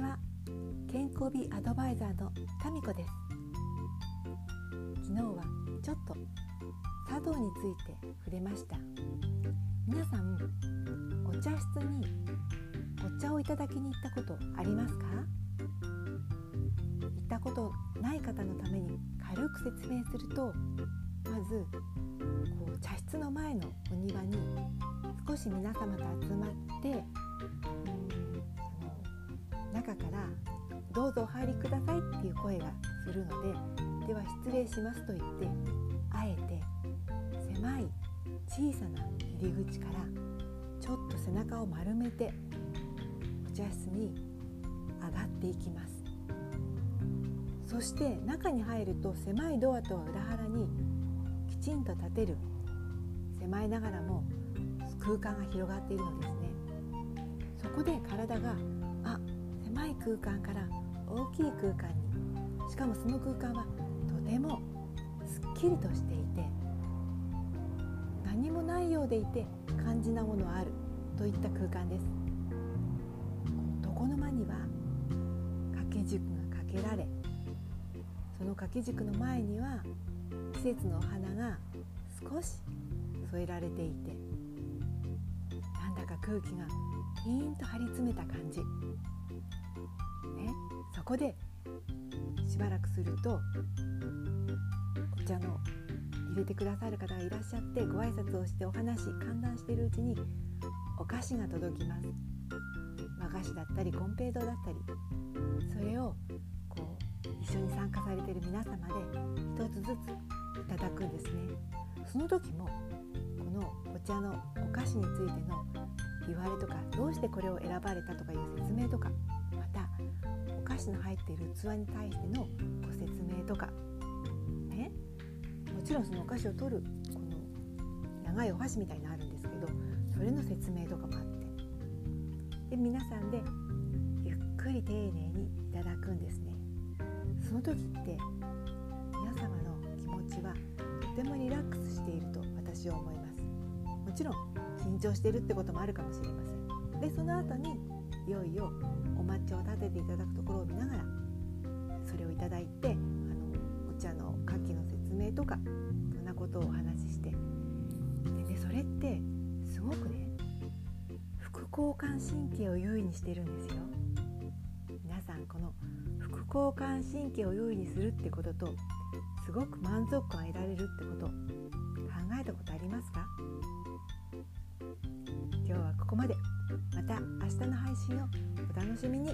は。健康美アドバイザーのタミコです。昨日はちょっと茶道について触れました。皆さんお茶室にお茶をいただきに行ったことありますか？行ったことない方のために軽く説明するとまずこう茶室の前のお庭に少し皆様と集まって中から「どうぞお入りください」っていう声がするのででは失礼しますと言ってあえて狭い小さな入り口からちょっと背中を丸めてお茶室に上がっていきます。そして中に入ると狭いドアとは裏腹にきちんと立てる狭いながらも空間が広がっているのですね。そこで体が空間から大きい空間にしかもその空間はとてもすっきりとしていて何もないようでいて肝心なものはあるといった空間です。床の間には掛け軸がかけられその掛け軸の前には季節のお花が少し添えられていてなんだか空気がピーンと張り詰めた感じ。ね。そこでしばらくするとお茶の入れてくださる方がいらっしゃってご挨拶をしてお話歓談しているうちにお菓子が届きます。和菓子だったり金平糖だったりそれをこう一緒に参加されている皆様で一つずついただくんですね。その時ものお茶のお菓子についての言われとかどうしてこれを選ばれたとかいう説明とかまたお菓子の入っている器に対してのご説明とかねもちろんそのお菓子を取るこの長いお箸みたいなのあるんですけどそれの説明とかもあって。で皆さんでゆっくり丁寧にいただくんですね。その時って皆様の気持ちはとてもリラックスしていると私は思います。ちろん緊張してるってこともあるかもしれません。でその後にいよいよお抹茶を立てていただくところを見ながらそれをいただいてあのお茶の牡蠣の説明とかそんなことをお話しして。で、ね、それってすごくね副交感神経を優位にしてるんですよ。皆さんこの副交感神経を優位にするってこととすごく満足感を得られるってこと考えたことありますか？まで。また明日の配信をお楽しみに。